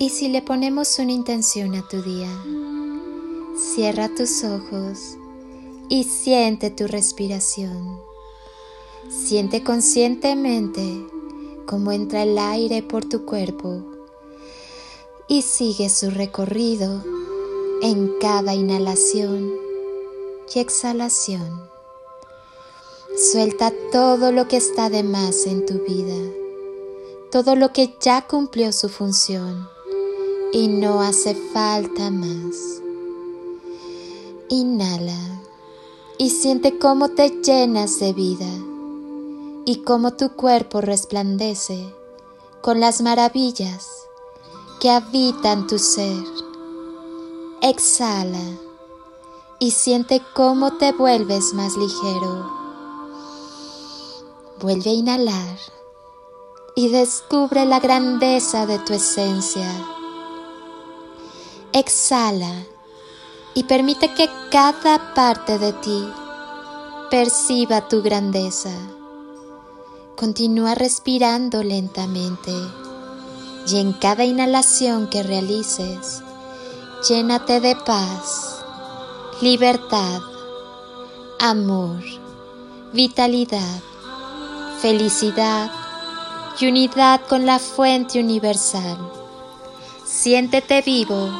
Y si le ponemos una intención a tu día, cierra tus ojos y siente tu respiración. Siente conscientemente cómo entra el aire por tu cuerpo y sigue su recorrido en cada inhalación y exhalación. Suelta todo lo que está de más en tu vida, todo lo que ya cumplió su función y no hace falta más. Inhala y siente cómo te llenas de vida y cómo tu cuerpo resplandece con las maravillas que habitan tu ser. Exhala y siente cómo te vuelves más ligero. Vuelve a inhalar y descubre la grandeza de tu esencia. Exhala y permite que cada parte de ti perciba tu grandeza. Continúa respirando lentamente y en cada inhalación que realices, llénate de paz, libertad, amor, vitalidad, felicidad y unidad con la fuente universal. Siéntete vivo,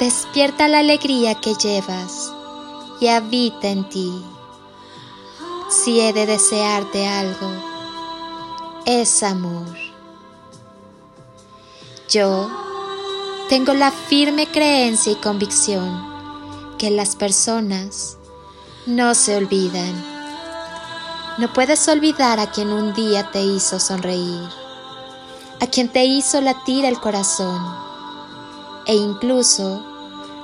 despierta la alegría que llevas y habita en ti. Si he de desearte algo, es amor. Yo tengo la firme creencia y convicción que las personas no se olvidan. No puedes olvidar a quien un día te hizo sonreír, a quien te hizo latir el corazón e incluso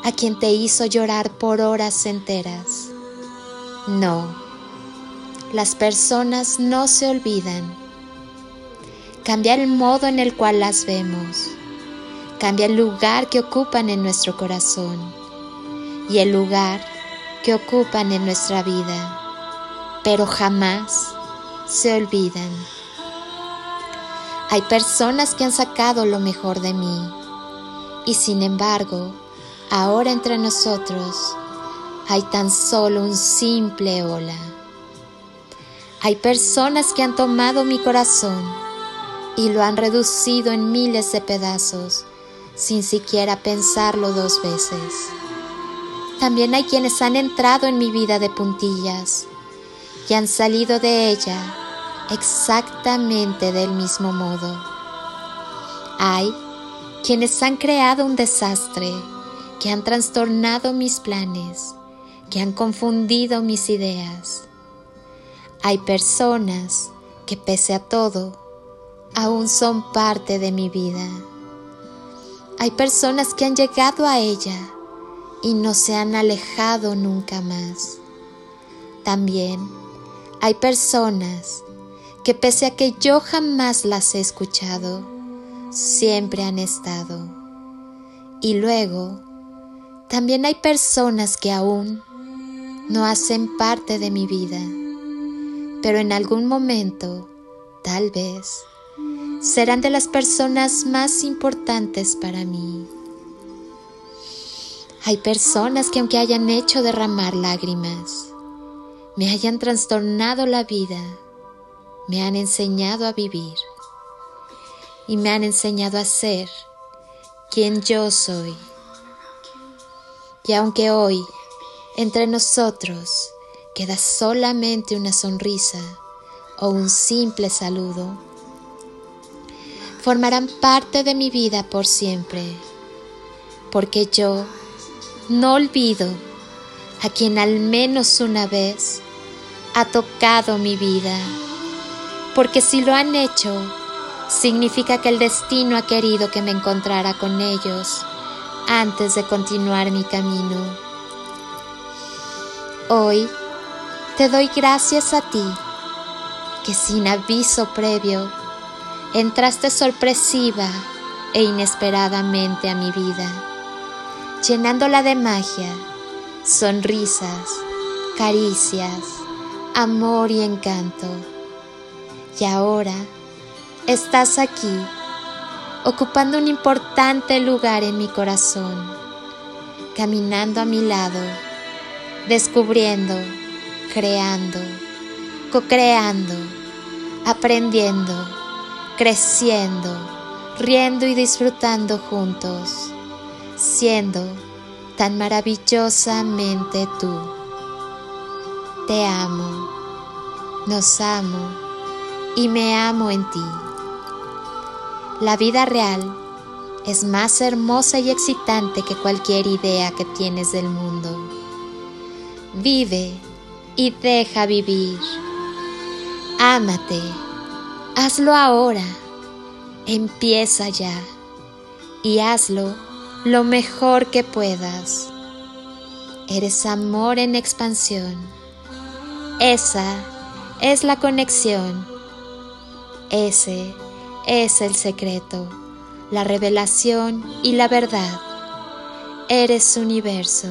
a quien te hizo llorar por horas enteras. No, las personas no se olvidan Cambia el modo en el cual las vemos. Cambia el lugar que ocupan en nuestro corazón y el lugar que ocupan en nuestra vida. Pero jamás se olvidan. Hay personas que han sacado lo mejor de mí y sin embargo, ahora entre nosotros hay tan solo un simple hola. Hay personas que han tomado mi corazón y lo han reducido en miles de pedazos sin siquiera pensarlo dos veces. También hay quienes han entrado en mi vida de puntillas y han salido de ella exactamente del mismo modo. Hay quienes han creado un desastre, que han trastornado mis planes, que han confundido mis ideas. Hay personas que pese a todo aún son parte de mi vida. Hay personas que han llegado a ella y no se han alejado nunca más. También hay personas que pese a que yo jamás las he escuchado, siempre han estado. Y luego, también hay personas que aún no hacen parte de mi vida, pero en algún momento, tal vez, serán de las personas más importantes para mí. Hay personas que aunque hayan hecho derramar lágrimas, me hayan trastornado la vida, me han enseñado a vivir y me han enseñado a ser quien yo soy. Y aunque hoy entre nosotros queda solamente una sonrisa o un simple saludo, formarán parte de mi vida por siempre, porque yo no olvido a quien al menos una vez ha tocado mi vida, porque si lo han hecho, significa que el destino ha querido que me encontrara con ellos antes de continuar mi camino. Hoy te doy gracias a ti, que sin aviso previo entraste sorpresiva e inesperadamente a mi vida, llenándola de magia, sonrisas caricias, amor y encanto. Y ahora estás aquí, ocupando un importante lugar en mi corazón, caminando a mi lado, descubriendo, creando, co-creando, aprendiendo, creciendo, riendo y disfrutando juntos, siendo tan maravillosamente tú. Te amo, nos amo y me amo en ti. La vida real es más hermosa y excitante que cualquier idea que tienes del mundo. Vive y deja vivir. Ámate, hazlo ahora, empieza ya y hazlo lo mejor que puedas. Eres amor en expansión. Esa es la conexión. Ese es el secreto, la revelación y la verdad. Eres universo.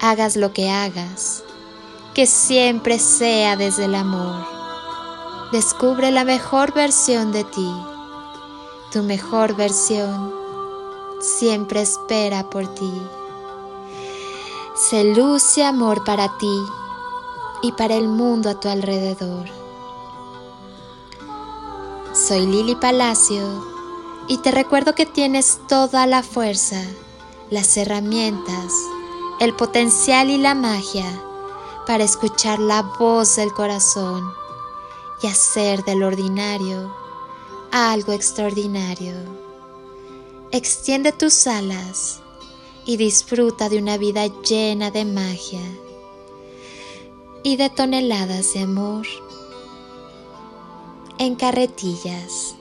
Hagas lo que hagas, que siempre sea desde el amor. Descubre la mejor versión de ti. Tu mejor versión siempre espera por ti. Se luce amor para ti y para el mundo a tu alrededor. Soy Lili Palacio y te recuerdo que tienes toda la fuerza, las herramientas, el potencial y la magia para escuchar la voz del corazón y hacer del ordinario algo extraordinario. Extiende tus alas y disfruta de una vida llena de magia y de toneladas de amor en carretillas.